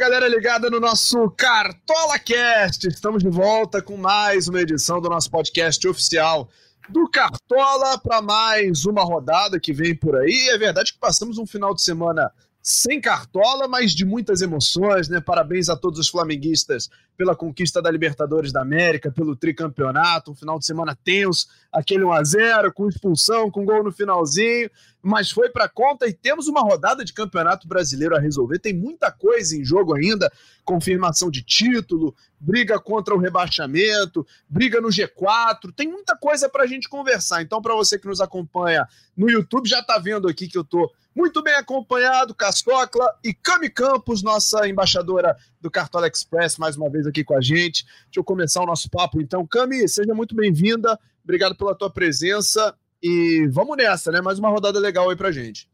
Galera ligada no nosso Cartola Cast. Estamos de volta com mais uma edição do nosso podcast oficial do Cartola para mais uma rodada que vem por aí. É verdade que passamos um final de semana sem cartola, mas de muitas emoções, né? Parabéns a todos os flamenguistas pela conquista da Libertadores da América, pelo tricampeonato, um final de semana tenso, aquele 1 a 0 com expulsão, com gol no finalzinho, mas foi para conta e temos uma rodada de Campeonato Brasileiro a resolver. Tem muita coisa em jogo ainda, confirmação de título, briga contra o rebaixamento, briga no G4, tem muita coisa para a gente conversar. Então, para você que nos acompanha no YouTube, já está vendo aqui que eu tô muito bem acompanhado, Cascocla e Cami Campos, nossa embaixadora do Cartola Express, mais uma vez aqui com a gente. Deixa eu começar o nosso papo então. Cami, seja muito bem-vinda, obrigado pela tua presença e vamos nessa, né? Mais uma rodada legal aí pra gente.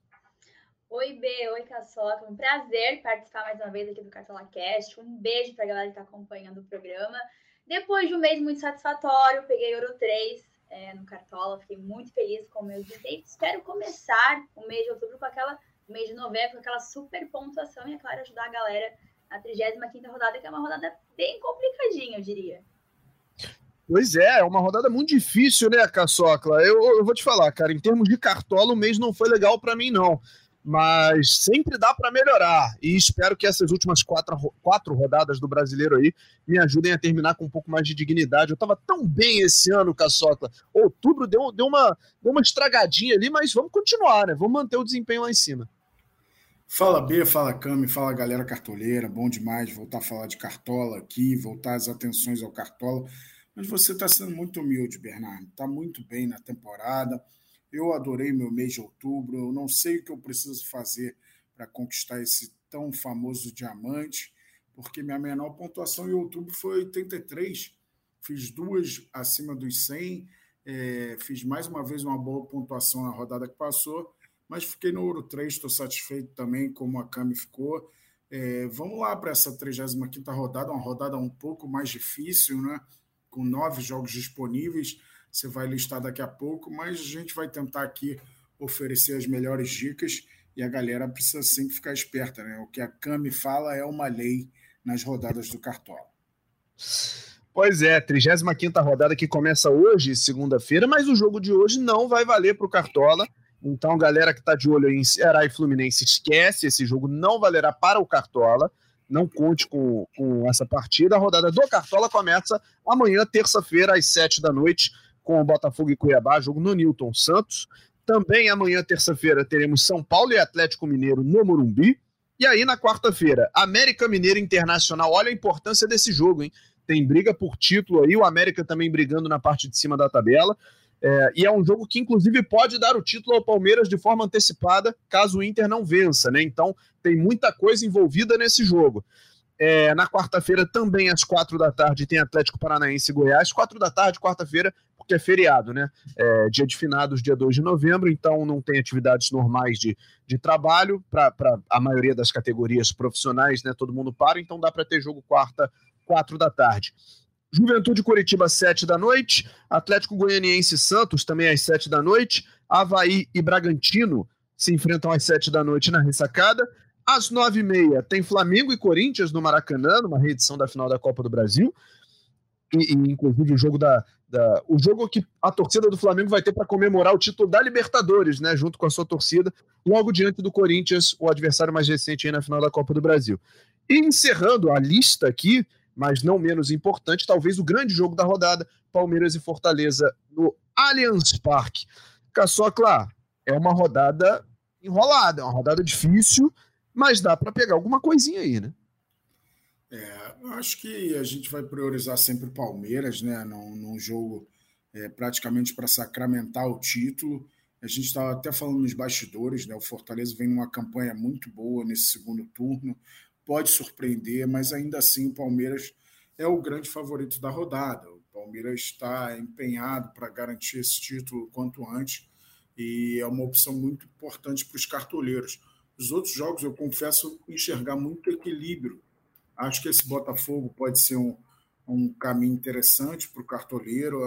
Oi, B, oi, Caçoca. Um prazer participar mais uma vez aqui do Cartola Cast. Um beijo pra galera que tá acompanhando o programa. Depois de um mês muito satisfatório, peguei Ouro 3 é, no Cartola, fiquei muito feliz com o meu desempenho. Espero começar o mês de outubro com aquela, o mês de novembro, com aquela super pontuação e, é claro, ajudar a galera na 35 rodada, que é uma rodada bem complicadinha, eu diria. Pois é, é uma rodada muito difícil, né, Caçocla? Eu, eu vou te falar, cara, em termos de cartola, o mês não foi legal para mim, não. Mas sempre dá para melhorar. E espero que essas últimas quatro, quatro rodadas do brasileiro aí me ajudem a terminar com um pouco mais de dignidade. Eu tava tão bem esse ano, Caçocla. Outubro deu, deu, uma, deu uma estragadinha ali, mas vamos continuar, né? Vamos manter o desempenho lá em cima. Fala B, fala Cami, fala galera cartoleira. Bom demais voltar a falar de cartola aqui, voltar as atenções ao cartola. Mas você está sendo muito humilde, Bernardo. Está muito bem na temporada. Eu adorei meu mês de outubro. Eu não sei o que eu preciso fazer para conquistar esse tão famoso diamante, porque minha menor pontuação em outubro foi 83. Fiz duas acima dos 100. É, fiz mais uma vez uma boa pontuação na rodada que passou mas fiquei no Ouro 3, estou satisfeito também como a Cami ficou. É, vamos lá para essa 35 rodada, uma rodada um pouco mais difícil, né? Com nove jogos disponíveis. Você vai listar daqui a pouco, mas a gente vai tentar aqui oferecer as melhores dicas e a galera precisa sempre ficar esperta. Né? O que a Cami fala é uma lei nas rodadas do Cartola. Pois é, 35 rodada que começa hoje, segunda-feira, mas o jogo de hoje não vai valer para o Cartola. Então, galera que está de olho em Ceará e Fluminense, esquece, esse jogo não valerá para o Cartola. Não conte com, com essa partida. A rodada do Cartola começa amanhã, terça-feira, às sete da noite, com o Botafogo e Cuiabá, jogo no Newton Santos. Também amanhã, terça-feira, teremos São Paulo e Atlético Mineiro no Morumbi. E aí, na quarta-feira, América Mineiro Internacional. Olha a importância desse jogo, hein? Tem briga por título aí, o América também brigando na parte de cima da tabela. É, e é um jogo que, inclusive, pode dar o título ao Palmeiras de forma antecipada, caso o Inter não vença, né? Então, tem muita coisa envolvida nesse jogo. É, na quarta-feira, também às quatro da tarde, tem Atlético Paranaense e Goiás. Quatro da tarde, quarta-feira, porque é feriado, né? É, dia de finados, dia 2 de novembro, então não tem atividades normais de, de trabalho para a maioria das categorias profissionais, né? Todo mundo para, então dá para ter jogo quarta, quatro da tarde. Juventude Curitiba, 7 da noite. Atlético Goianiense Santos, também às 7 da noite. Havaí e Bragantino se enfrentam às 7 da noite na ressacada. Às 9h30 tem Flamengo e Corinthians no Maracanã, numa reedição da final da Copa do Brasil. E, e inclusive o jogo da, da, o jogo que a torcida do Flamengo vai ter para comemorar o título da Libertadores, né, junto com a sua torcida, logo diante do Corinthians, o adversário mais recente aí na final da Copa do Brasil. E encerrando a lista aqui, mas não menos importante, talvez o grande jogo da rodada, Palmeiras e Fortaleza no Allianz Parque. Caçocla, é uma rodada enrolada, é uma rodada difícil, mas dá para pegar alguma coisinha aí, né? É, acho que a gente vai priorizar sempre o Palmeiras, né, num, num jogo é, praticamente para sacramentar o título. A gente estava até falando nos bastidores, né? O Fortaleza vem numa campanha muito boa nesse segundo turno pode surpreender, mas ainda assim o Palmeiras é o grande favorito da rodada. O Palmeiras está empenhado para garantir esse título quanto antes e é uma opção muito importante para os cartoleiros. Os outros jogos, eu confesso, enxergar muito equilíbrio. Acho que esse Botafogo pode ser um, um caminho interessante para o cartoleiro.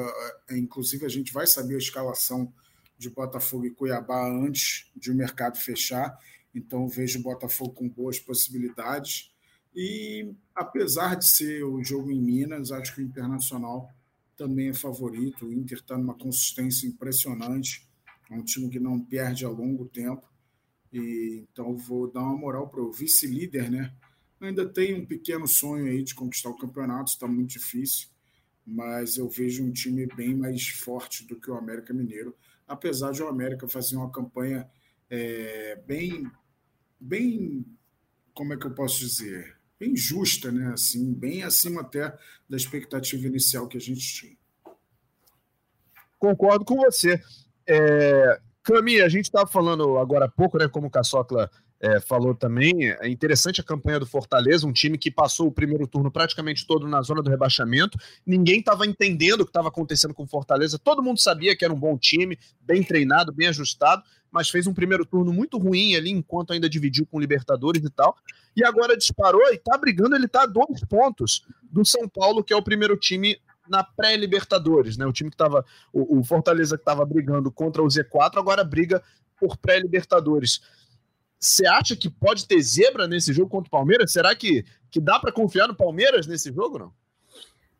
Inclusive, a gente vai saber a escalação de Botafogo e Cuiabá antes de o mercado fechar. Então vejo o Botafogo com boas possibilidades. E apesar de ser o jogo em Minas, acho que o Internacional também é favorito. O Inter está numa consistência impressionante. É um time que não perde a longo tempo. E, então vou dar uma moral para o vice-líder, né? Ainda tem um pequeno sonho aí de conquistar o campeonato, está muito difícil, mas eu vejo um time bem mais forte do que o América Mineiro, apesar de o América fazer uma campanha é, bem, bem, como é que eu posso dizer, bem justa, né? Assim, bem acima até da expectativa inicial que a gente tinha. Concordo com você. É, Cami, a gente estava falando agora há pouco, né, como o Caçocla é, falou também, é interessante a campanha do Fortaleza, um time que passou o primeiro turno praticamente todo na zona do rebaixamento, ninguém estava entendendo o que estava acontecendo com o Fortaleza, todo mundo sabia que era um bom time, bem treinado, bem ajustado, mas fez um primeiro turno muito ruim ali, enquanto ainda dividiu com o Libertadores e tal, e agora disparou e está brigando, ele está a dois pontos do São Paulo, que é o primeiro time na pré-Libertadores, né? O time que estava, o, o, Fortaleza que estava brigando contra o Z4, agora briga por pré-Libertadores. Você acha que pode ter zebra nesse jogo contra o Palmeiras? Será que, que dá para confiar no Palmeiras nesse jogo, não?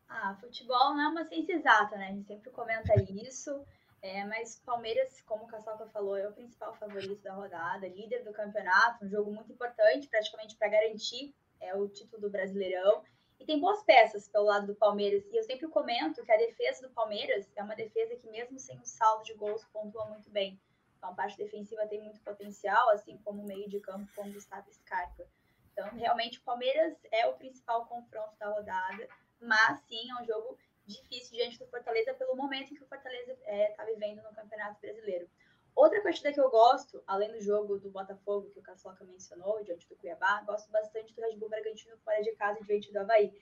Ah, futebol não é uma ciência exata, né? A gente sempre comenta isso. É, mas Palmeiras, como o Caçoca falou, é o principal favorito da rodada, líder do campeonato, um jogo muito importante, praticamente para garantir é, o título do Brasileirão. E tem boas peças pelo lado do Palmeiras. E eu sempre comento que a defesa do Palmeiras é uma defesa que, mesmo sem o saldo de gols, pontua muito bem. Então, a parte defensiva tem muito potencial, assim como o meio de campo com o Gustavo Scarpa. Então, realmente, o Palmeiras é o principal confronto da rodada. Mas, sim, é um jogo difícil diante do Fortaleza pelo momento em que o Fortaleza está é, tá vivendo no Campeonato Brasileiro. Outra partida que eu gosto, além do jogo do Botafogo, que o Caçoca mencionou, diante do Cuiabá, gosto bastante do Red Bull Bragantino fora de casa, diante do Havaí.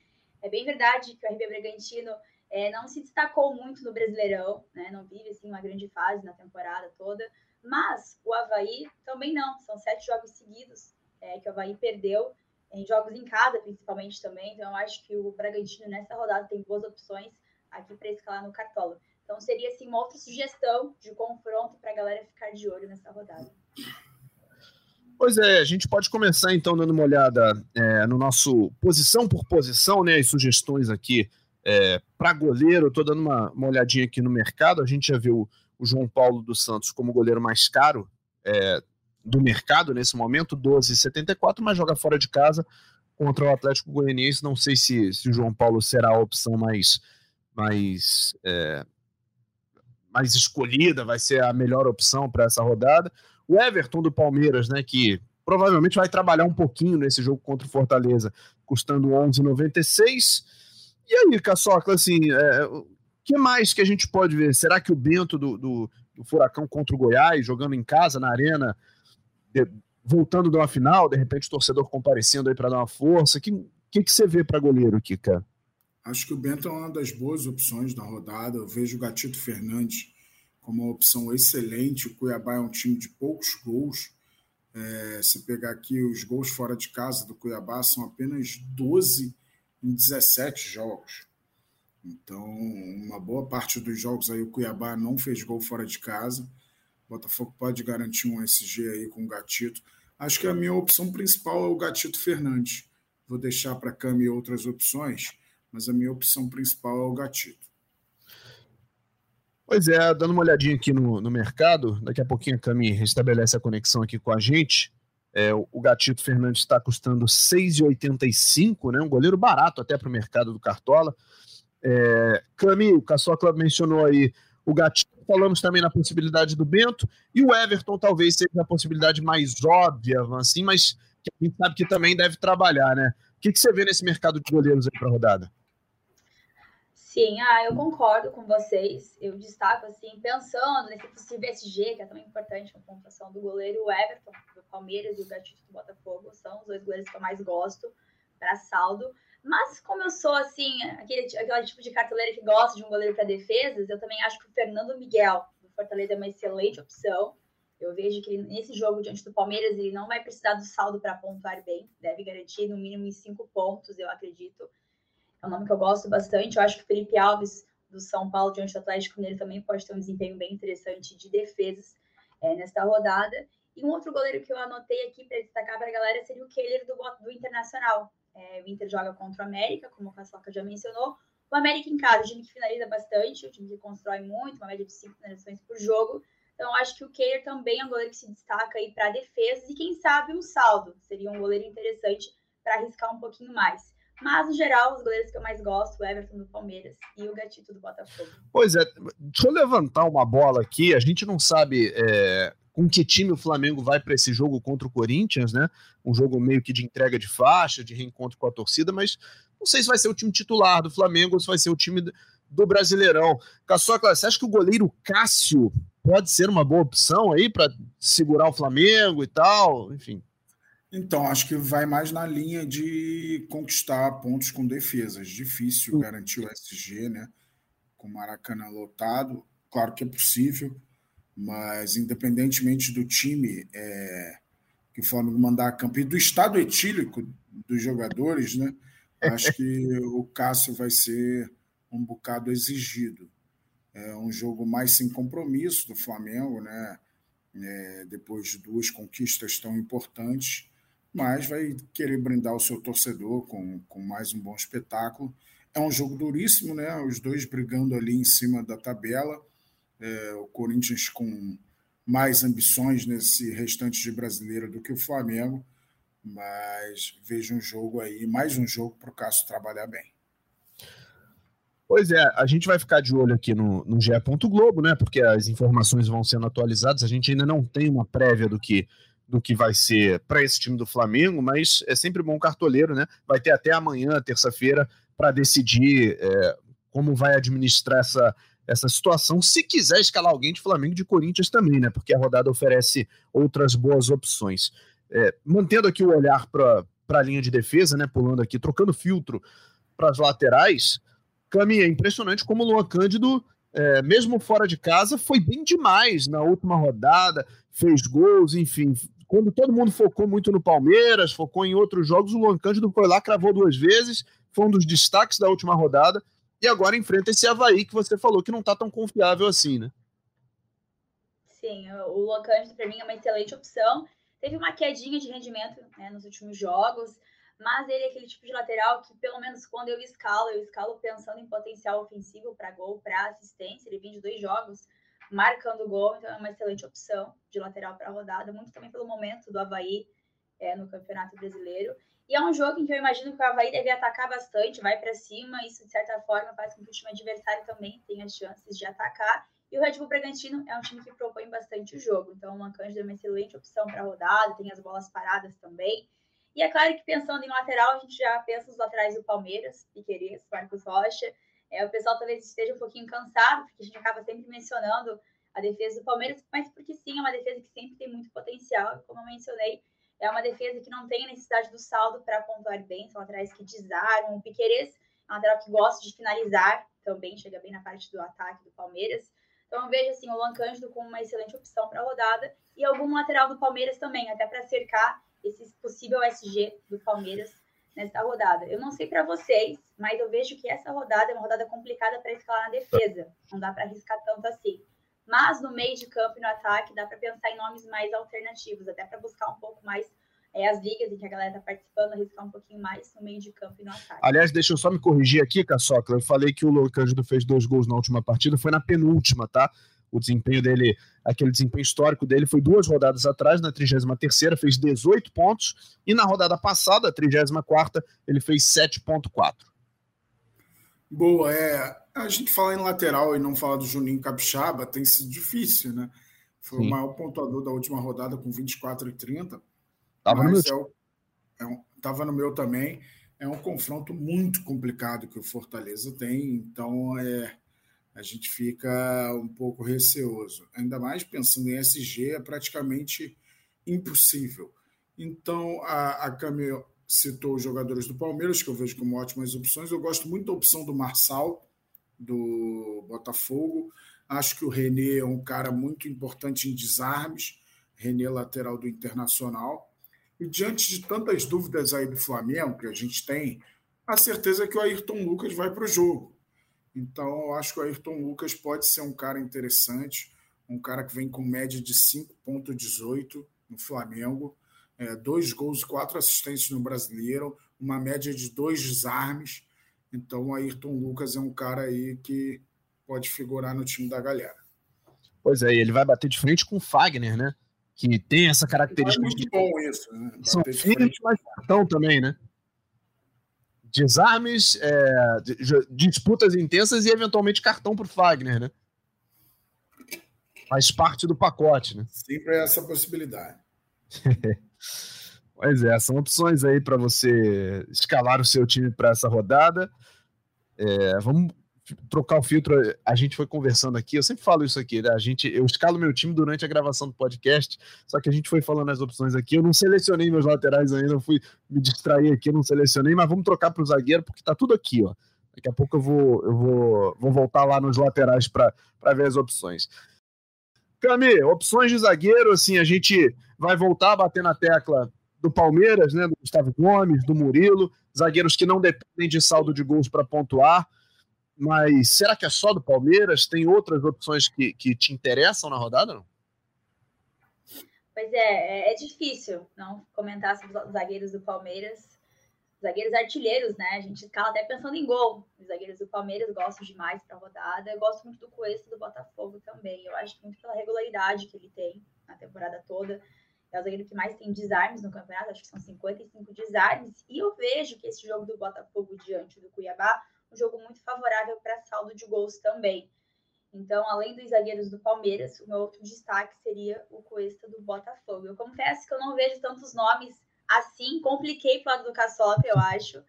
É bem verdade que o RB Bragantino é, não se destacou muito no Brasileirão, né? não vive assim, uma grande fase na temporada toda, mas o Havaí também não. São sete jogos seguidos é, que o Havaí perdeu, em jogos em casa principalmente também, então eu acho que o Bragantino nessa rodada tem boas opções aqui para escalar no Cartola. Então seria assim uma outra sugestão de confronto para a galera ficar de olho nessa rodada. Pois é, a gente pode começar então dando uma olhada é, no nosso posição por posição, né? As sugestões aqui é, para goleiro. Estou dando uma, uma olhadinha aqui no mercado. A gente já viu o João Paulo dos Santos como goleiro mais caro é, do mercado nesse momento, 12,74, mas joga fora de casa contra o Atlético Goianiense. Não sei se, se o João Paulo será a opção mais, mais é, mais escolhida, vai ser a melhor opção para essa rodada. O Everton do Palmeiras, né, que provavelmente vai trabalhar um pouquinho nesse jogo contra o Fortaleza, custando 11,96. E aí, Caçocla, assim, é, que mais que a gente pode ver? Será que o Bento do, do, do Furacão contra o Goiás, jogando em casa, na arena, de, voltando de uma final, de repente o torcedor comparecendo aí para dar uma força, o que, que, que você vê para goleiro aqui, cara? Acho que o Bento é uma das boas opções da rodada. Eu vejo o Gatito Fernandes como uma opção excelente. O Cuiabá é um time de poucos gols. É, se pegar aqui os gols fora de casa do Cuiabá, são apenas 12 em 17 jogos. Então, uma boa parte dos jogos aí o Cuiabá não fez gol fora de casa. O Botafogo pode garantir um SG aí com o Gatito. Acho que a minha opção principal é o Gatito Fernandes. Vou deixar para a Cami outras opções mas a minha opção principal é o gatito. Pois é, dando uma olhadinha aqui no, no mercado, daqui a pouquinho a Cami restabelece a conexão aqui com a gente. É, o Gatito Fernandes está custando 6,85, né? Um goleiro barato até para o mercado do Cartola. É, Cami, o Caçocla mencionou aí o Gatito, falamos também na possibilidade do Bento, e o Everton talvez seja a possibilidade mais óbvia, assim, mas que a gente sabe que também deve trabalhar, né? O que, que você vê nesse mercado de goleiros aí para rodada? Sim, ah, eu concordo com vocês. Eu destaco, assim, pensando nesse possível SG, que é tão importante na pontuação do goleiro, o Everton, do Palmeiras e o Gatito do Botafogo, são os dois goleiros que eu mais gosto para saldo. Mas como eu sou, assim, aquele, aquele tipo de cartoleira que gosta de um goleiro para defesas, eu também acho que o Fernando Miguel, do Fortaleza, é uma excelente opção. Eu vejo que nesse jogo diante do Palmeiras, ele não vai precisar do saldo para pontuar bem, deve garantir no mínimo em cinco pontos, eu acredito é um nome que eu gosto bastante. Eu acho que o Felipe Alves, do São Paulo, diante do Atlético Mineiro, também pode ter um desempenho bem interessante de defesas é, nesta rodada. E um outro goleiro que eu anotei aqui para destacar para a galera seria o Keller do, do Internacional. É, o Inter joga contra o América, como o Caçoca já mencionou. O América em casa, o time que finaliza bastante, o time que constrói muito, uma média de cinco finalizações por jogo. Então, acho que o Kehler também é um goleiro que se destaca aí para defesa e, quem sabe, um saldo. Seria um goleiro interessante para arriscar um pouquinho mais. Mas, no geral, os goleiros que eu mais gosto, o Everton do Palmeiras e o Gatito do Botafogo. Pois é, deixa eu levantar uma bola aqui. A gente não sabe é, com que time o Flamengo vai para esse jogo contra o Corinthians, né? Um jogo meio que de entrega de faixa, de reencontro com a torcida, mas não sei se vai ser o time titular do Flamengo ou se vai ser o time do Brasileirão. Caçoca, você acha que o goleiro Cássio pode ser uma boa opção aí para segurar o Flamengo e tal? Enfim. Então, acho que vai mais na linha de conquistar pontos com defesas. Difícil uhum. garantir o SG, né? Com o Maracanã lotado. Claro que é possível, mas independentemente do time é, que o Flamengo mandar a campo e do estado etílico dos jogadores, né? Acho que o Cássio vai ser um bocado exigido. É um jogo mais sem compromisso do Flamengo, né? É, depois de duas conquistas tão importantes mas vai querer brindar o seu torcedor com, com mais um bom espetáculo. É um jogo duríssimo, né? Os dois brigando ali em cima da tabela. É, o Corinthians com mais ambições nesse restante de brasileiro do que o Flamengo, mas vejo um jogo aí, mais um jogo para o Cássio trabalhar bem. Pois é, a gente vai ficar de olho aqui no, no GE. Globo, né? Porque as informações vão sendo atualizadas. A gente ainda não tem uma prévia do que do que vai ser para esse time do Flamengo, mas é sempre bom cartoleiro, né? Vai ter até amanhã, terça-feira, para decidir é, como vai administrar essa, essa situação, se quiser escalar alguém de Flamengo e de Corinthians também, né? Porque a rodada oferece outras boas opções. É, mantendo aqui o olhar para a linha de defesa, né? Pulando aqui, trocando filtro para as laterais, Cami, é impressionante como o Luan Cândido, é, mesmo fora de casa, foi bem demais na última rodada, fez gols, enfim, quando todo mundo focou muito no Palmeiras, focou em outros jogos, o Luan Cândido foi lá, cravou duas vezes, foi um dos destaques da última rodada, e agora enfrenta esse Havaí que você falou que não está tão confiável assim, né? Sim, o Cândido para mim é uma excelente opção. Teve uma quedinha de rendimento né, nos últimos jogos, mas ele é aquele tipo de lateral que, pelo menos quando eu escalo, eu escalo pensando em potencial ofensivo para gol, para assistência. Ele vem de dois jogos marcando gol, então é uma excelente opção de lateral para rodada, muito também pelo momento do Havaí é, no Campeonato Brasileiro. E é um jogo em que eu imagino que o Havaí deve atacar bastante, vai para cima, isso de certa forma faz com que o time adversário também tenha chances de atacar. E o Red Bull Bragantino é um time que propõe bastante o jogo, então o Mancândido é uma excelente opção para rodada, tem as bolas paradas também. E é claro que pensando em lateral, a gente já pensa nos laterais do Palmeiras, Piqueires, Marcos Rocha, é, o pessoal talvez esteja um pouquinho cansado, porque a gente acaba sempre mencionando a defesa do Palmeiras, mas porque sim, é uma defesa que sempre tem muito potencial, como eu mencionei, é uma defesa que não tem necessidade do saldo para pontuar bem, são laterais que desarmam, o Piqueires é um lateral que gosta de finalizar, também chega bem na parte do ataque do Palmeiras, então eu vejo assim, o Luan Cândido como uma excelente opção para a rodada, e algum lateral do Palmeiras também, até para cercar esse possível SG do Palmeiras nessa rodada. Eu não sei para vocês, mas eu vejo que essa rodada é uma rodada complicada para escalar na defesa. Não dá para arriscar tanto assim. Mas no meio de campo e no ataque dá para pensar em nomes mais alternativos, até para buscar um pouco mais é, as ligas em que a galera está participando, arriscar um pouquinho mais no meio de campo e no ataque. Aliás, deixa eu só me corrigir aqui, Caçocla. Eu falei que o Loucândido fez dois gols na última partida, foi na penúltima, tá? O desempenho dele, aquele desempenho histórico dele foi duas rodadas atrás, na 33ª fez 18 pontos e na rodada passada, a 34ª, ele fez 7.4. Boa, é, a gente fala em lateral e não fala do Juninho Capixaba, tem sido difícil, né? Foi Sim. o maior pontuador da última rodada com 24 e 30. Tava no meu. É, é um, tava no meu também. É um confronto muito complicado que o Fortaleza tem, então é a gente fica um pouco receoso. Ainda mais pensando em SG, é praticamente impossível. Então, a, a citou os jogadores do Palmeiras, que eu vejo como ótimas opções. Eu gosto muito da opção do Marçal, do Botafogo. Acho que o René é um cara muito importante em desarmes. René, lateral do Internacional. E diante de tantas dúvidas aí do Flamengo que a gente tem, a certeza é que o Ayrton Lucas vai para o jogo. Então, eu acho que o Ayrton Lucas pode ser um cara interessante, um cara que vem com média de 5,18 no Flamengo, é, dois gols e quatro assistências no Brasileiro, uma média de dois desarmes. Então, o Ayrton Lucas é um cara aí que pode figurar no time da galera. Pois é, ele vai bater de frente com o Fagner, né? Que tem essa característica. É muito bom isso, né? São mas cartão também, né? Desarmes, é, disputas intensas e eventualmente cartão para o Fagner, né? Faz parte do pacote, né? Sempre é essa possibilidade. pois é, são opções aí para você escalar o seu time para essa rodada. É, vamos trocar o filtro. A gente foi conversando aqui, eu sempre falo isso aqui, né? A gente, eu escalo meu time durante a gravação do podcast, só que a gente foi falando as opções aqui. Eu não selecionei meus laterais ainda, eu fui me distrair aqui, eu não selecionei, mas vamos trocar para o zagueiro, porque tá tudo aqui, ó. Daqui a pouco eu vou, eu vou, vou voltar lá nos laterais para ver as opções. Cami, opções de zagueiro, assim, a gente vai voltar a bater na tecla do Palmeiras, né, do Gustavo Gomes, do Murilo, zagueiros que não dependem de saldo de gols para pontuar. Mas será que é só do Palmeiras? Tem outras opções que, que te interessam na rodada, não? Pois é, é, é difícil não comentar sobre os zagueiros do Palmeiras. Zagueiros artilheiros, né? A gente escala até pensando em gol. Os zagueiros do Palmeiras gosto demais para rodada. Eu gosto muito do Cuesta do Botafogo também. Eu acho muito pela regularidade que ele tem na temporada toda. É o zagueiro que mais tem desarmes no campeonato, acho que são 55 desarmes. E eu vejo que esse jogo do Botafogo diante do Cuiabá um jogo muito favorável para saldo de gols também. Então, além dos zagueiros do Palmeiras, o meu outro destaque seria o Cuesta do Botafogo. Eu confesso que eu não vejo tantos nomes assim, compliquei para o lado do Caçoca, eu acho,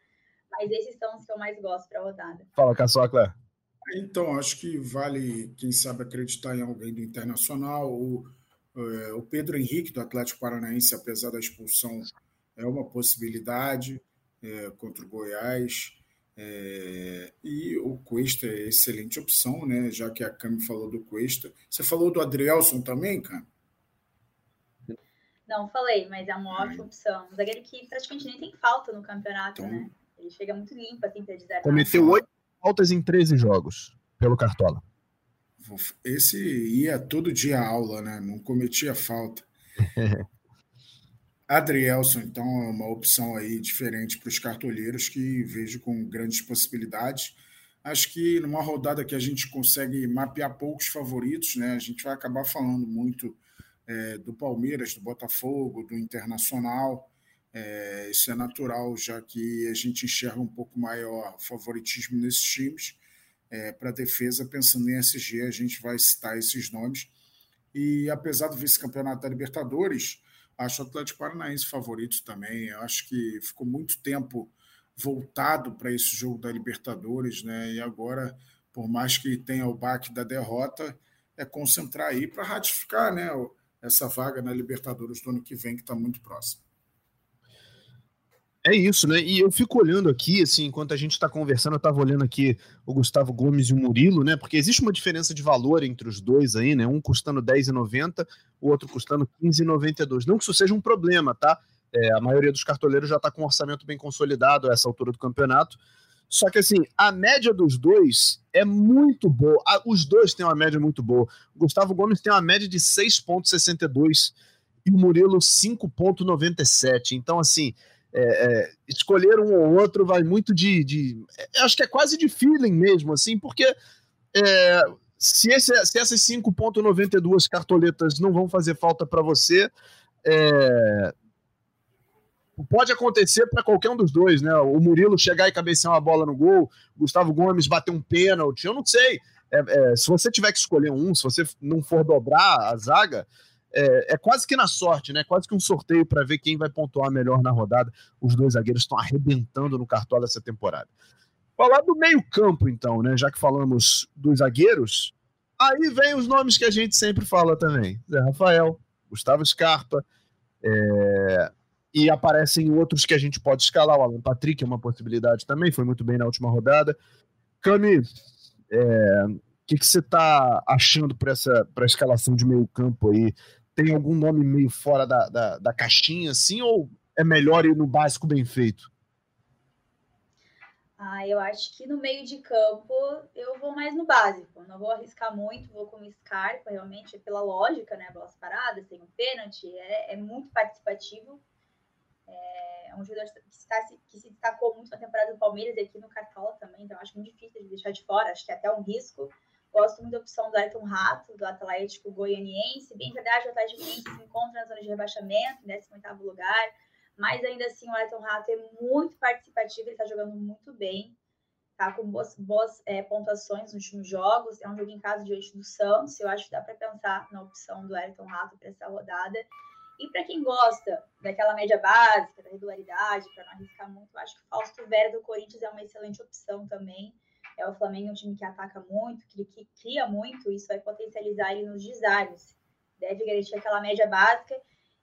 mas esses são os que eu mais gosto para a rodada. Fala, Caçoca. Então, acho que vale, quem sabe, acreditar em alguém do Internacional. O, é, o Pedro Henrique, do Atlético Paranaense, apesar da expulsão, é uma possibilidade é, contra o Goiás. É, e o Cuesta é excelente opção, né? Já que a Cami falou do Cuesta. Você falou do Adrielson também, cara? Não, falei, mas é uma ótima opção. Um zagueiro que praticamente nem tem falta no campeonato, então... né? Ele chega muito limpo, assim, pra dizer. Cometeu oito faltas em 13 jogos pelo Cartola. Esse ia todo dia à aula, né? Não cometia falta. Adrielson, então, é uma opção aí diferente para os cartoleiros que vejo com grandes possibilidades. Acho que numa rodada que a gente consegue mapear poucos favoritos, né? A gente vai acabar falando muito é, do Palmeiras, do Botafogo, do Internacional. É, isso é natural, já que a gente enxerga um pouco maior favoritismo nesses times. É, para a defesa, pensando em SG, a gente vai citar esses nomes. E apesar do vice-campeonato da Libertadores, Acho o Atlético Paranaense favorito também. Eu acho que ficou muito tempo voltado para esse jogo da Libertadores, né? E agora, por mais que tenha o baque da derrota, é concentrar aí para ratificar, né? Essa vaga na Libertadores do ano que vem, que está muito próximo. É isso, né? E eu fico olhando aqui, assim, enquanto a gente está conversando, eu estava olhando aqui o Gustavo Gomes e o Murilo, né? Porque existe uma diferença de valor entre os dois aí, né? Um custando R$10,90, o outro custando R$15,92. Não que isso seja um problema, tá? É, a maioria dos cartoleiros já está com um orçamento bem consolidado a essa altura do campeonato. Só que, assim, a média dos dois é muito boa. Os dois têm uma média muito boa. O Gustavo Gomes tem uma média de 6,62 e o Murilo 5,97. Então, assim é, é, escolher um ou outro vai muito de, de, Acho que é quase de feeling mesmo, assim, porque é, se, esse, se essas 5,92 cartoletas não vão fazer falta para você, é, pode acontecer para qualquer um dos dois, né? O Murilo chegar e cabecear uma bola no gol, Gustavo Gomes bater um pênalti, eu não sei. É, é, se você tiver que escolher um, se você não for dobrar a zaga, é, é, quase que na sorte, né? Quase que um sorteio para ver quem vai pontuar melhor na rodada. Os dois zagueiros estão arrebentando no cartola essa temporada. Falar do meio-campo, então, né? Já que falamos dos zagueiros, aí vem os nomes que a gente sempre fala também: Zé Rafael, Gustavo Scarpa, é... e aparecem outros que a gente pode escalar. O Alan Patrick é uma possibilidade também, foi muito bem na última rodada. Cami, é... o que, você está achando para essa escalação de meio-campo aí? tem algum nome meio fora da, da, da caixinha, assim, ou é melhor ir no básico bem feito? Ah, eu acho que no meio de campo eu vou mais no básico. Não vou arriscar muito, vou com Scarpa, realmente, pela lógica, né? Bolas paradas, tem um pênalti, é, é muito participativo. É, é um jogador que, está, que se destacou muito na temporada do Palmeiras e aqui no Cartola também, então acho muito difícil de deixar de fora, acho que é até um risco. Gosto muito da opção do Ayrton Rato, do Atlético Goianiense. Bem verdade, o Atlético Goianiense se encontra na zona de rebaixamento, em 18º lugar, mas ainda assim o Ayrton Rato é muito participativo, ele está jogando muito bem, tá com boas, boas é, pontuações nos últimos jogos. É um jogo em casa diante do Santos, eu acho que dá para pensar na opção do Ayrton Rato para essa rodada. E para quem gosta daquela média básica, da regularidade, para não arriscar muito, eu acho que o Fausto Vera do Corinthians é uma excelente opção também. É o Flamengo é um time que ataca muito, que, que cria muito, isso vai potencializar ele nos desarmes. Deve garantir aquela média básica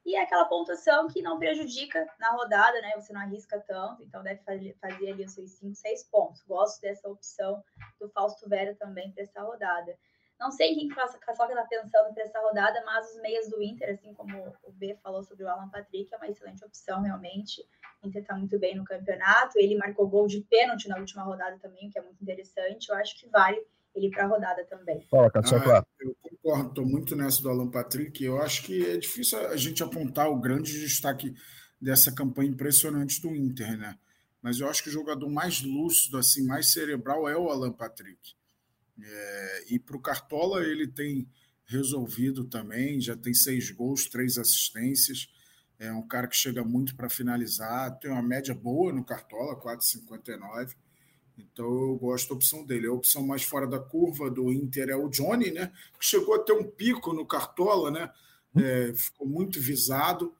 e aquela pontuação que não prejudica na rodada, né? Você não arrisca tanto, então deve fazer ali os seus 5, 6 pontos. Gosto dessa opção do Fausto Vera também para essa rodada. Não sei quem Caçoca está pensando para essa rodada, mas os meias do Inter, assim como o B falou sobre o Alan Patrick, é uma excelente opção, realmente. O Inter está muito bem no campeonato. Ele marcou gol de pênalti na última rodada também, o que é muito interessante. Eu acho que vale ele para a rodada também. Fala, Caçoca. Ah, eu concordo, estou muito nessa do Alan Patrick. Eu acho que é difícil a gente apontar o grande destaque dessa campanha impressionante do Inter, né? Mas eu acho que o jogador mais lúcido, assim, mais cerebral é o Alan Patrick. É, e para o Cartola ele tem resolvido também, já tem seis gols, três assistências. É um cara que chega muito para finalizar, tem uma média boa no Cartola, 4,59. Então eu gosto da opção dele. A opção mais fora da curva do Inter é o Johnny, né? Que chegou a ter um pico no Cartola, né? É, ficou muito visado,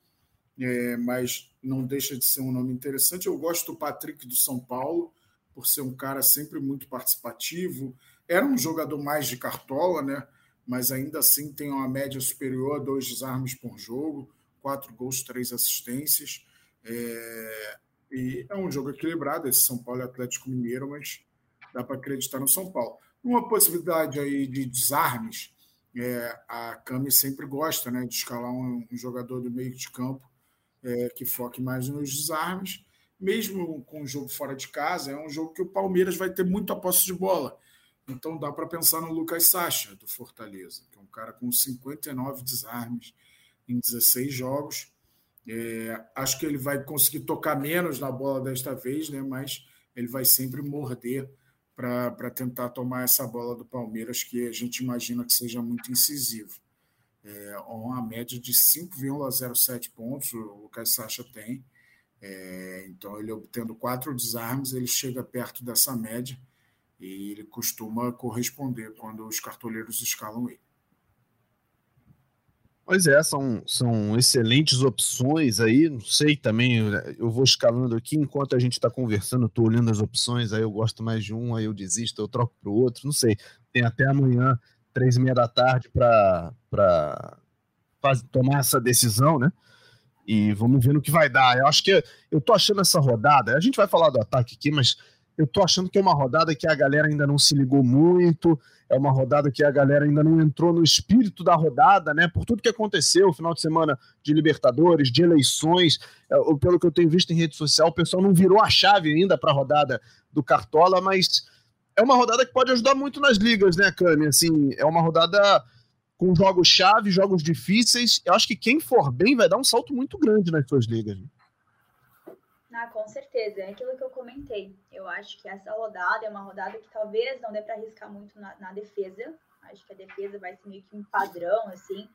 é, mas não deixa de ser um nome interessante. Eu gosto do Patrick do São Paulo, por ser um cara sempre muito participativo, era um jogador mais de cartola, né? mas ainda assim tem uma média superior a dois desarmes por jogo, quatro gols, três assistências. É... E é um jogo equilibrado, esse São Paulo e Atlético Mineiro, mas dá para acreditar no São Paulo. Uma possibilidade aí de desarmes, é, a Cami sempre gosta né, de escalar um, jogador do meio de campo é, que foque mais nos desarmes. Mesmo com o jogo fora de casa, é um jogo que o Palmeiras vai ter muita posse de bola. Então dá para pensar no Lucas Sacha, do Fortaleza, que é um cara com 59 desarmes em 16 jogos. É, acho que ele vai conseguir tocar menos na bola desta vez, né? mas ele vai sempre morder para tentar tomar essa bola do Palmeiras, que a gente imagina que seja muito incisivo. É, uma média de 5,07 pontos o Lucas Sacha tem. É, então, ele obtendo quatro desarmes, ele chega perto dessa média e ele costuma corresponder quando os cartoleiros escalam ele. Pois é, são, são excelentes opções aí. Não sei também, eu vou escalando aqui enquanto a gente está conversando, estou olhando as opções, aí eu gosto mais de um, aí eu desisto, eu troco para o outro. Não sei. Tem até amanhã, três e meia da tarde, para tomar essa decisão, né? E vamos ver no que vai dar. Eu acho que eu tô achando essa rodada. A gente vai falar do ataque aqui, mas eu tô achando que é uma rodada que a galera ainda não se ligou muito, é uma rodada que a galera ainda não entrou no espírito da rodada, né? Por tudo que aconteceu, final de semana de Libertadores, de eleições, é, pelo que eu tenho visto em rede social, o pessoal não virou a chave ainda para a rodada do Cartola, mas é uma rodada que pode ajudar muito nas ligas, né, Cami? Assim, é uma rodada com jogos chave, jogos difíceis. Eu acho que quem for bem vai dar um salto muito grande nas suas ligas. Né? Ah, com certeza. É aquilo que eu comentei. Eu acho que essa rodada é uma rodada que talvez não dê para arriscar muito na, na, defesa. Acho que a defesa vai ser meio que um padrão, assim.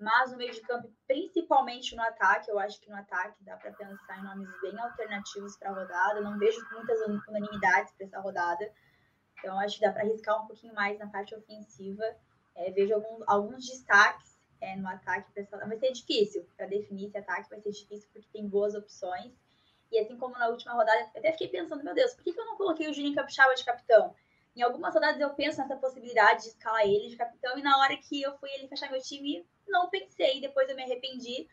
Mas no meio de campo, principalmente no ataque, eu acho que no ataque dá para pensar em nomes bem alternativos para a rodada. Não vejo muitas unanimidades para essa rodada. Então, acho que dá para arriscar um pouquinho mais na parte ofensiva. É, vejo algum, alguns destaques é, no ataque. Vai ser difícil para definir esse ataque, vai ser difícil porque tem boas opções. E assim como na última rodada, eu até fiquei pensando, meu Deus, por que, eu não coloquei o Juninho Capixaba de capitão? Em algumas rodadas eu penso nessa possibilidade de escalar ele de capitão, e na hora que eu fui ele fechar meu time, não pensei, depois eu me arrependi,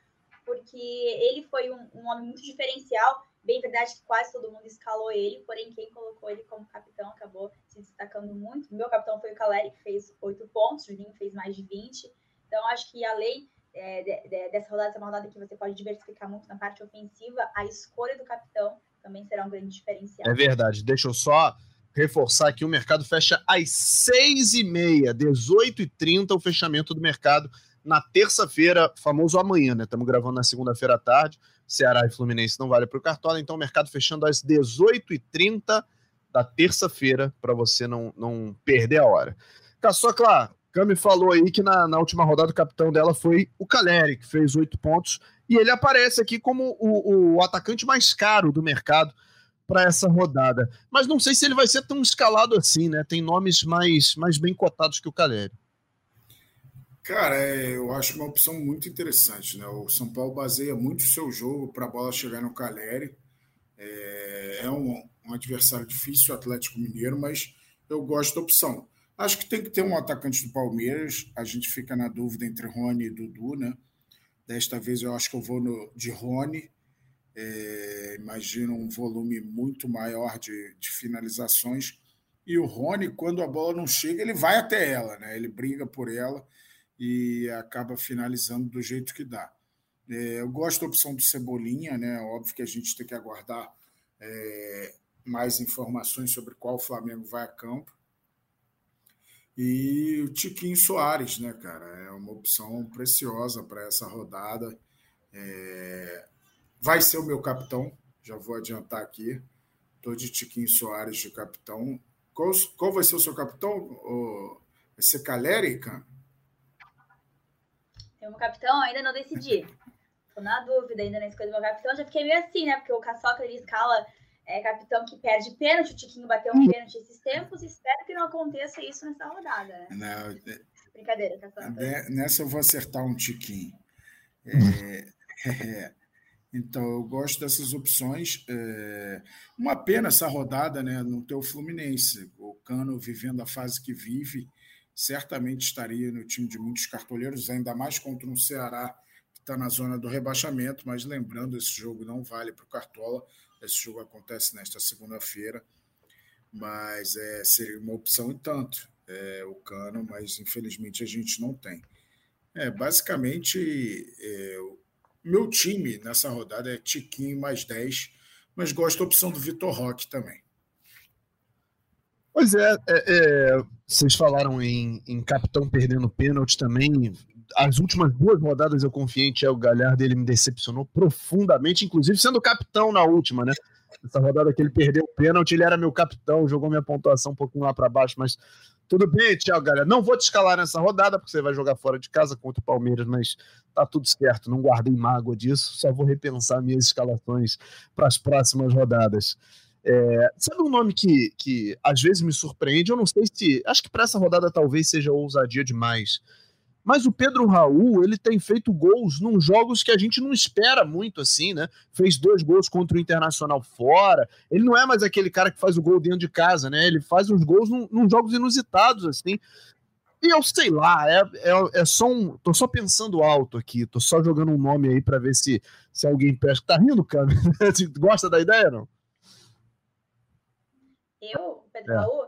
porque ele foi um, um homem muito diferencial. Bem verdade que quase todo mundo escalou ele, porém quem colocou ele como capitão acabou se destacando muito. Meu capitão foi o Caleri, que fez oito pontos, o Juninho fez mais de 20. Então acho que além é, de, de, dessa rodada, essa é rodada que você pode diversificar muito na parte ofensiva, a escolha do capitão também será um grande diferencial. É verdade. Deixa eu só reforçar aqui, o mercado fecha às seis e meia, 18 e 30 o fechamento do mercado na terça-feira, famoso amanhã, né? Estamos gravando na segunda-feira à tarde. Ceará e Fluminense não vale para o Cartola, então o mercado fechando às 18h30 da terça-feira, para você não, não perder a hora. Caçocla, Cami falou aí que na, na última rodada o capitão dela foi o Caleri, que fez oito pontos, e ele aparece aqui como o, o atacante mais caro do mercado para essa rodada. Mas não sei se ele vai ser tão escalado assim, né? Tem nomes mais, mais bem cotados que o Caleri. Cara, é, eu acho uma opção muito interessante, né? O São Paulo baseia muito o seu jogo para a bola chegar no Caleri. É, é um, um adversário difícil, o Atlético Mineiro, mas eu gosto da opção. Acho que tem que ter um atacante do Palmeiras. A gente fica na dúvida entre Rony e Dudu, né? Desta vez eu acho que eu vou no, de Rony. É, imagino um volume muito maior de, de, finalizações. E o Rony, quando a bola não chega, ele vai até ela, né? Ele briga por ela e acaba finalizando do jeito que dá. É, eu gosto da opção do Cebolinha, né? Óbvio que a gente tem que aguardar é, mais informações sobre qual o Flamengo vai a campo. E o Tiquinho Soares, né, cara? É uma opção preciosa para essa rodada. É... Vai ser o meu capitão, já vou adiantar aqui. Estou de Tiquinho Soares de capitão. Qual, qual vai ser o seu capitão? Vai ser Caleri, cara? Tem um capitão, ainda não decidi. Tô na dúvida ainda na escolha do meu capitão. Já fiquei meio assim, né? Porque o Caçoca ele escala é, capitão que perde pênalti, o Tiquinho bateu um pênalti esses tempos, espero que não aconteça isso nessa rodada, né? Não, é, Brincadeira, tá falando. Nessa eu vou acertar um Tiquinho. É, é, então, eu gosto dessas opções. É, uma pena essa rodada, né? Não ter o Fluminense. O Cano vivendo a fase que vive, certamente estaria no time de muitos cartoleiros, ainda mais contra um Ceará que está na zona do rebaixamento. Mas lembrando, esse jogo não vale para o Cartola esse jogo acontece nesta segunda-feira, mas é, seria uma opção e tanto é, o Cano, mas infelizmente a gente não tem. É, basicamente, é, meu time nessa rodada é Tiquinho mais 10, mas gosto da opção do Vitor Roque também. Pois é, é, é, vocês falaram em, em capitão perdendo pênalti também as últimas duas rodadas eu confiei em Thiago Galhardo, ele me decepcionou profundamente, inclusive sendo capitão na última, né? Essa rodada que ele perdeu o pênalti, ele era meu capitão, jogou minha pontuação um pouquinho lá para baixo, mas tudo bem, Thiago Galhardo. Não vou te escalar nessa rodada, porque você vai jogar fora de casa contra o Palmeiras, mas tá tudo certo, não guardei mágoa disso, só vou repensar minhas escalações para as próximas rodadas. É, sabe um nome que, que às vezes me surpreende? Eu não sei se. Acho que para essa rodada talvez seja ousadia demais. Mas o Pedro Raul, ele tem feito gols num jogos que a gente não espera muito assim, né? Fez dois gols contra o Internacional fora. Ele não é mais aquele cara que faz o gol dentro de casa, né? Ele faz os gols num, num jogos inusitados, assim. E eu sei lá, é, é, é, só um. Tô só pensando alto aqui, tô só jogando um nome aí para ver se, se alguém pesca. Tá rindo, cara? Gosta da ideia, não? Eu, Pedro é. Raul?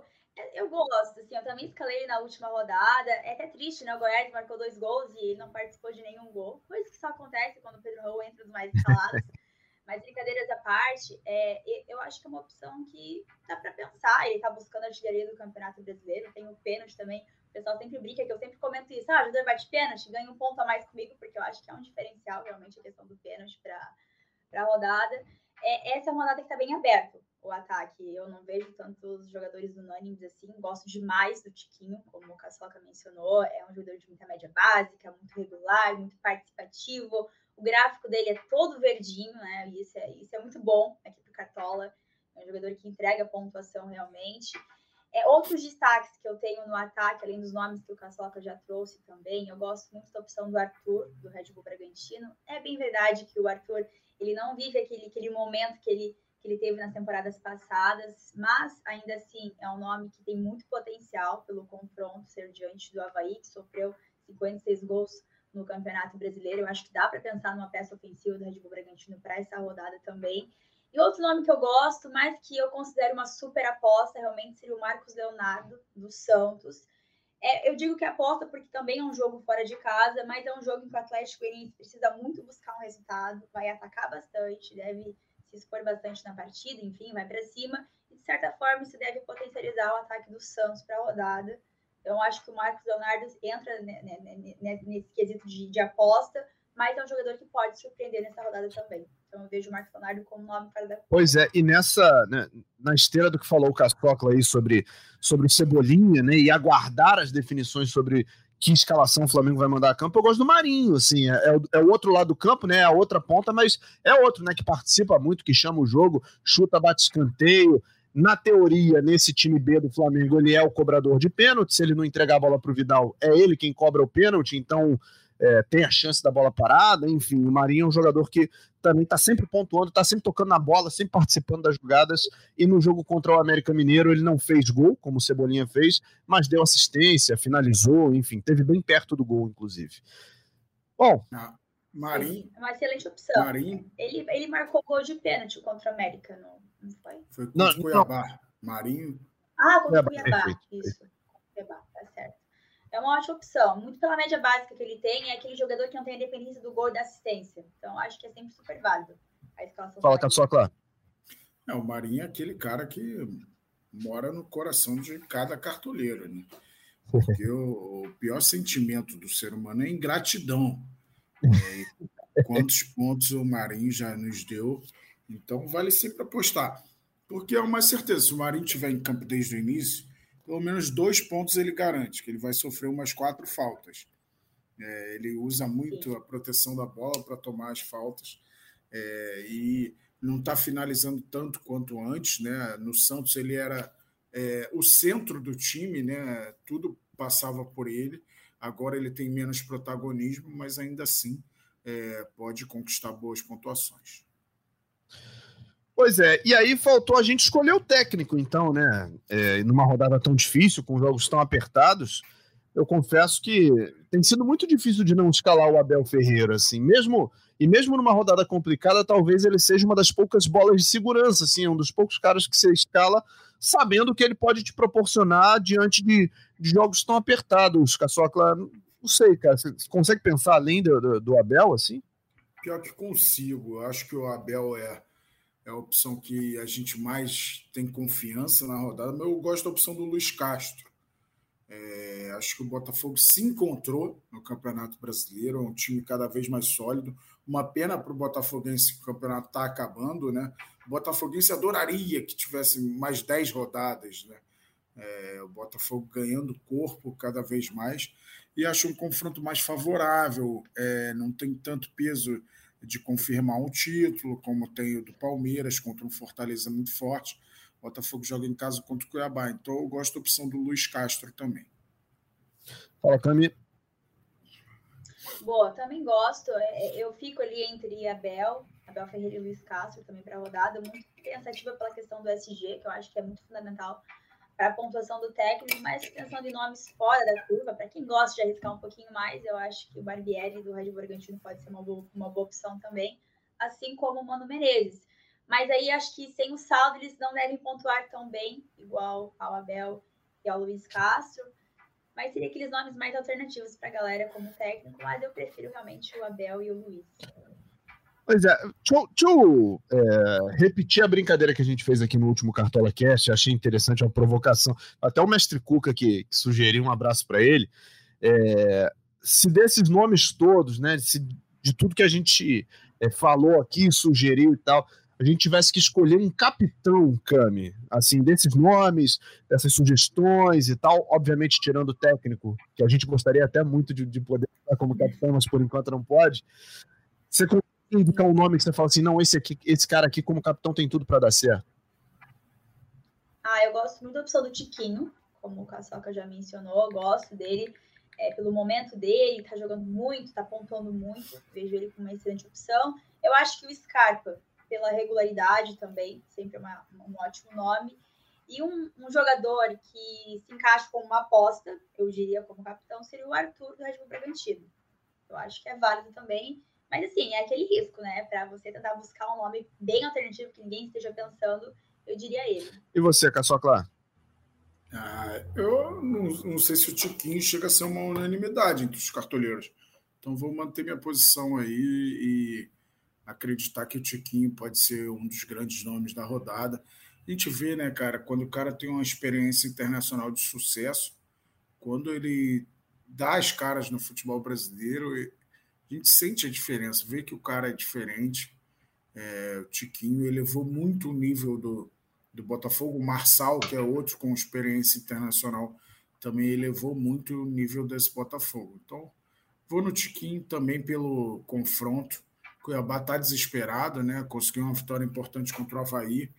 Eu gosto, assim, eu também escalei na última rodada. É até triste, né? O Goiás marcou dois gols e ele não participou de nenhum gol. Coisa que só acontece quando o Pedro Raul entra nos mais escalados. Mas brincadeiras à parte, é, eu acho que é uma opção que dá para pensar. Ele tá buscando a artilharia do Campeonato Brasileiro, tem o pênalti também. O pessoal sempre brinca que eu sempre comento isso. Ah, jogador bate pênalti, ganha um ponto a mais comigo, porque eu acho que é um diferencial realmente a questão do pênalti para a rodada. É, essa é uma rodada que está bem aberta o ataque. Eu não vejo tantos jogadores unânimes assim. Gosto demais do Tiquinho, como o Caçoca mencionou. É um jogador de muita média básica, muito regular, muito participativo. O gráfico dele é todo verdinho, né? E isso é, isso é muito bom aqui para o Cartola. É um jogador que entrega pontuação realmente. É, outros destaques que eu tenho no ataque, além dos nomes que o Caçoca já trouxe também, eu gosto muito da opção do Arthur, do Red Bull Bragantino. É bem verdade que o Arthur ele não vive aquele, aquele momento que ele que ele teve nas temporadas passadas, mas ainda assim é um nome que tem muito potencial pelo confronto ser diante do Havaí, que sofreu 56 gols no Campeonato Brasileiro. Eu acho que dá para pensar numa peça ofensiva do Red Bull Bragantino para essa rodada também. E outro nome que eu gosto, mas que eu considero uma super aposta, realmente seria o Marcos Leonardo, do Santos. É, eu digo que aposta porque também é um jogo fora de casa, mas é um jogo em que o Atlético precisa muito buscar um resultado, vai atacar bastante, deve se expor bastante na partida, enfim, vai para cima. E de certa forma, isso deve potencializar o ataque do Santos para a rodada. Então, acho que o Marcos Leonardo entra nesse quesito de, de, aposta, mas é um jogador que pode surpreender nessa rodada também. Então eu vejo o Marcos Leonardo como nome para dar. Pois é, e nessa, né, na esteira do que falou o Cascocla aí sobre, sobre Cebolinha, né, e aguardar as definições sobre que escalação o Flamengo vai mandar a campo, eu gosto do Marinho, assim, é, é, o, é, o, outro lado do campo, né, a outra ponta, mas é outro, né, que participa muito, que chama o jogo, chuta, bate escanteio, na teoria, nesse time B do Flamengo, ele é o cobrador de pênalti, se ele não entregar a bola para o Vidal, é ele quem cobra o pênalti, então é, tem a chance da bola parada, enfim, o Marinho é um jogador que também está sempre pontuando, está sempre tocando na bola, sempre participando das jogadas, e no jogo contra o América Mineiro ele não fez gol, como o Cebolinha fez, mas deu assistência, finalizou, enfim, teve bem perto do gol, inclusive. Bom... Ah, Marinho... É uma excelente opção. Marinho... Ele, ele marcou gol de pênalti contra o América, não, não foi? Foi contra o Cuiabá. Marinho... Ah, contra o Cuiabá, isso. Cuiabá, tá certo é uma ótima opção. Muito pela média básica que ele tem, é aquele jogador que não tem a dependência do gol e da assistência. Então, acho que é sempre super válido a escalação. Fala, claro. É, o Marinho é aquele cara que mora no coração de cada cartoleiro, né? Porque o, o pior sentimento do ser humano é ingratidão. É, quantos pontos o Marinho já nos deu. Então, vale sempre apostar. Porque é uma certeza, se o Marinho estiver em campo desde o início, pelo menos dois pontos ele garante, que ele vai sofrer umas quatro faltas. É, ele usa muito a proteção da bola para tomar as faltas é, e não está finalizando tanto quanto antes. Né? No Santos ele era é, o centro do time, né? tudo passava por ele. Agora ele tem menos protagonismo, mas ainda assim é, pode conquistar boas pontuações. Pois é, e aí faltou a gente escolher o técnico, então, né? É, numa rodada tão difícil, com jogos tão apertados, eu confesso que tem sido muito difícil de não escalar o Abel Ferreira, assim, mesmo e mesmo numa rodada complicada, talvez ele seja uma das poucas bolas de segurança, assim, um dos poucos caras que você escala sabendo que ele pode te proporcionar diante de, de jogos tão apertados. Caçocla, não sei, cara, você consegue pensar além do, do, do Abel, assim? Pior que consigo, acho que o Abel é é a opção que a gente mais tem confiança na rodada, mas eu gosto da opção do Luiz Castro. É, acho que o Botafogo se encontrou no Campeonato Brasileiro, é um time cada vez mais sólido. Uma pena para o Botafoguense que o campeonato está acabando, né? O Botafoguense adoraria que tivesse mais 10 rodadas, né? É, o Botafogo ganhando corpo cada vez mais e acho um confronto mais favorável, é, não tem tanto peso de confirmar um título, como tem o do Palmeiras contra um Fortaleza muito forte. O Botafogo joga em casa contra o Cuiabá. Então eu gosto da opção do Luiz Castro também. Fala, Cami. Boa, também gosto. É, é, eu fico ali entre Abel, Abel Ferreira e Luiz Castro também para a rodada. Muito pensativa pela questão do SG, que eu acho que é muito fundamental para a pontuação do técnico, mas pensando em nomes fora da curva, para quem gosta de arriscar um pouquinho mais, eu acho que o Barbieri do Red Bragantino pode ser uma boa, uma boa opção também, assim como o Mano Menezes. Mas aí acho que sem o saldo eles não devem pontuar tão bem, igual ao Abel e ao Luiz Castro. Mas seria aqueles nomes mais alternativos para a galera como técnico, mas eu prefiro realmente o Abel e o Luiz. Pois é, deixa deixa eu é, repetir a brincadeira que a gente fez aqui no último Cartola Cast, achei interessante, uma provocação. Até o mestre Cuca que, que sugeriu um abraço para ele. É, se desses nomes todos, né, se, de tudo que a gente é, falou aqui, sugeriu e tal, a gente tivesse que escolher um capitão, Cami, assim, desses nomes, dessas sugestões e tal, obviamente tirando o técnico, que a gente gostaria até muito de, de poder estar como capitão, mas por enquanto não pode. Você indicar um nome que você fala assim, não, esse aqui, esse cara aqui como capitão tem tudo para dar certo? Ah, eu gosto muito da opção do Tiquinho, como o Caçoca já mencionou, eu gosto dele é, pelo momento dele, tá jogando muito, tá pontuando muito, vejo ele como uma excelente opção. Eu acho que o Scarpa, pela regularidade também, sempre é um ótimo nome. E um, um, jogador que se encaixa como uma aposta, eu diria como capitão, seria o Arthur do Red Bull Bragantino. Eu acho que é válido também. Mas assim, é aquele risco, né? Para você tentar buscar um nome bem alternativo que ninguém esteja pensando, eu diria ele. E você, Caçocla? Ah, eu não, não, sei se o Tiquinho chega a ser uma unanimidade entre os cartoleiros. Então vou manter minha posição aí e acreditar que o Tiquinho pode ser um dos grandes nomes da rodada. A gente vê, né, cara, quando o cara tem uma experiência internacional de sucesso, quando ele dá as caras no futebol brasileiro, a gente sente a diferença, vê que o cara é diferente. É, o Tiquinho elevou muito o nível do, do Botafogo. O Marçal, que é outro com experiência internacional, também elevou muito o nível desse Botafogo. Então, vou no Tiquinho também pelo confronto. Cuiabá está desesperado, né? Conseguiu uma vitória importante contra o Havaí,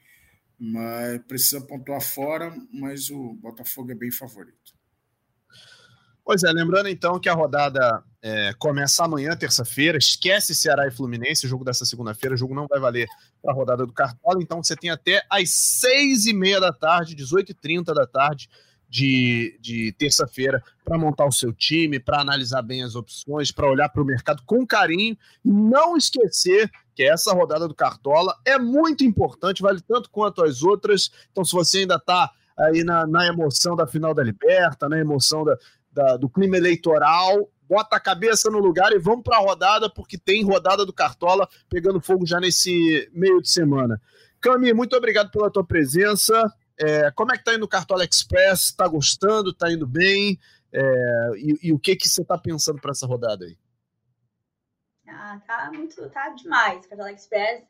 mas precisa pontuar fora, mas o Botafogo é bem favorito. Pois é, lembrando então que a rodada é, começa amanhã, terça-feira. Esquece Ceará e Fluminense, o jogo dessa segunda-feira. O jogo não vai valer para a rodada do Cartola, então você tem até às seis e meia da tarde, 18h30 da tarde de, de terça-feira, para montar o seu time, para analisar bem as opções, para olhar para o mercado com carinho e não esquecer que essa rodada do Cartola é muito importante, vale tanto quanto as outras. Então, se você ainda está aí na, na emoção da final da Liberta, na emoção da, da, do clima eleitoral, bota a cabeça no lugar e vamos para a rodada, porque tem rodada do Cartola pegando fogo já nesse meio de semana. Cami, muito obrigado pela tua presença. É, como é que tá indo o Cartola Express? Está gostando? Está indo bem? É, e, e, o que que você está pensando para essa rodada aí? Ah, tá muito, tá demais. Cartola Express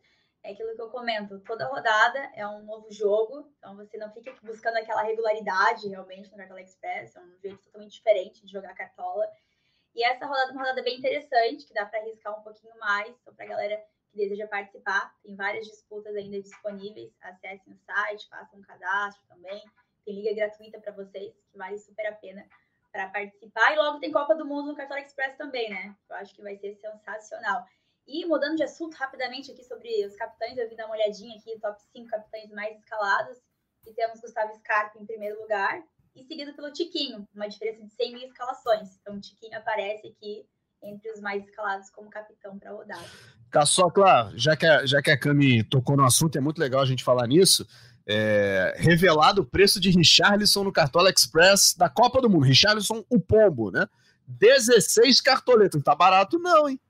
é aquilo que eu comento, toda rodada é um novo jogo, então você não fica buscando aquela regularidade realmente no Cartola Express, é um jeito totalmente diferente de jogar cartola. E essa rodada é uma rodada bem interessante, que dá para arriscar um pouquinho mais, então para a galera que deseja participar, tem várias disputas ainda disponíveis, acessem o site, façam um cadastro também, tem liga gratuita para vocês, que vale super a pena para participar. E logo tem Copa do Mundo no Cartola Express também, né? Eu acho que vai ser sensacional. E mudando de assunto rapidamente aqui sobre os capitães, eu vim dar uma olhadinha aqui, top 5 capitães mais escalados. E temos Gustavo Scarpa em primeiro lugar, e seguido pelo Tiquinho, uma diferença de 100 mil escalações. Então o Tiquinho aparece aqui entre os mais escalados como capitão para a rodada. Caçocla, já que, a, já que a Cami tocou no assunto, é muito legal a gente falar nisso. É, revelado o preço de Richarlison no Cartola Express da Copa do Mundo. Richarlison, o pombo, né? 16 cartoletas. Não tá barato, não, hein?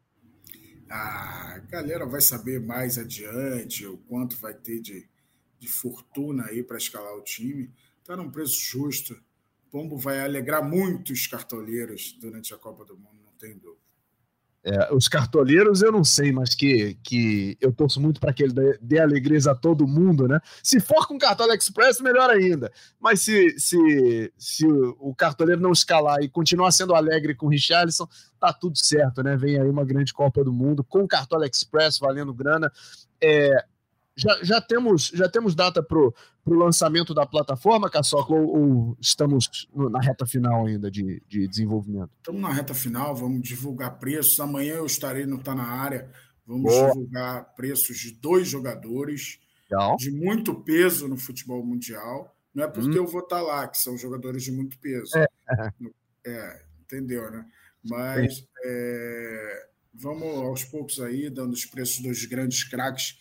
A galera vai saber mais adiante o quanto vai ter de, de fortuna aí para escalar o time. Está num preço justo. O Pombo vai alegrar muito os cartoleiros durante a Copa do Mundo, não tem dúvida. É, os cartoleiros eu não sei, mas que, que eu torço muito para que ele dê, dê alegrias a todo mundo, né? Se for com Cartola Express, melhor ainda. Mas se, se, se o, o cartoleiro não escalar e continuar sendo alegre com o Richarlison, tá tudo certo, né? Vem aí uma grande Copa do Mundo com Cartola Express valendo grana. É, já, já, temos, já temos data para o lançamento da plataforma, Caçoca, ou, ou, estamos na reta final ainda de, de desenvolvimento? Estamos na reta final, vamos divulgar preços. Amanhã eu estarei no Tá na área, vamos Boa. divulgar preços de dois jogadores Legal. de muito peso no futebol mundial. Não é porque hum. eu vou estar tá lá, que são jogadores de muito peso. É, é entendeu, né? Mas é, vamos aos poucos aí, dando os preços dos grandes craques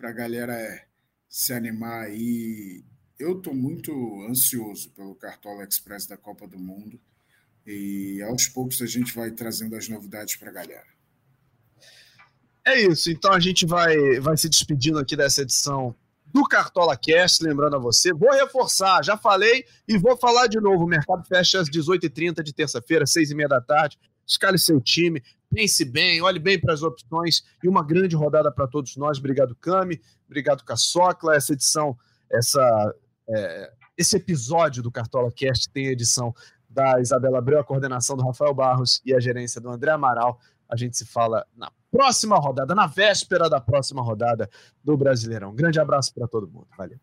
para a galera é, se animar aí. Eu estou muito ansioso pelo Cartola Express da Copa do Mundo e aos poucos a gente vai trazendo as novidades para a galera. É isso, então a gente vai, vai se despedindo aqui dessa edição do Cartola Cast, lembrando a você, vou reforçar, já falei e vou falar de novo, o mercado fecha às 18h30 de terça-feira, 6h30 da tarde, escale seu time, pense bem, olhe bem para as opções e uma grande rodada para todos nós. Obrigado, Cami. Obrigado, Caçocla. Essa edição, essa, é, esse episódio do Cartola Cast tem edição da Isabela Abreu, a coordenação do Rafael Barros e a gerência do André Amaral. A gente se fala na próxima rodada, na véspera da próxima rodada do Brasileirão. Grande abraço para todo mundo. Valeu.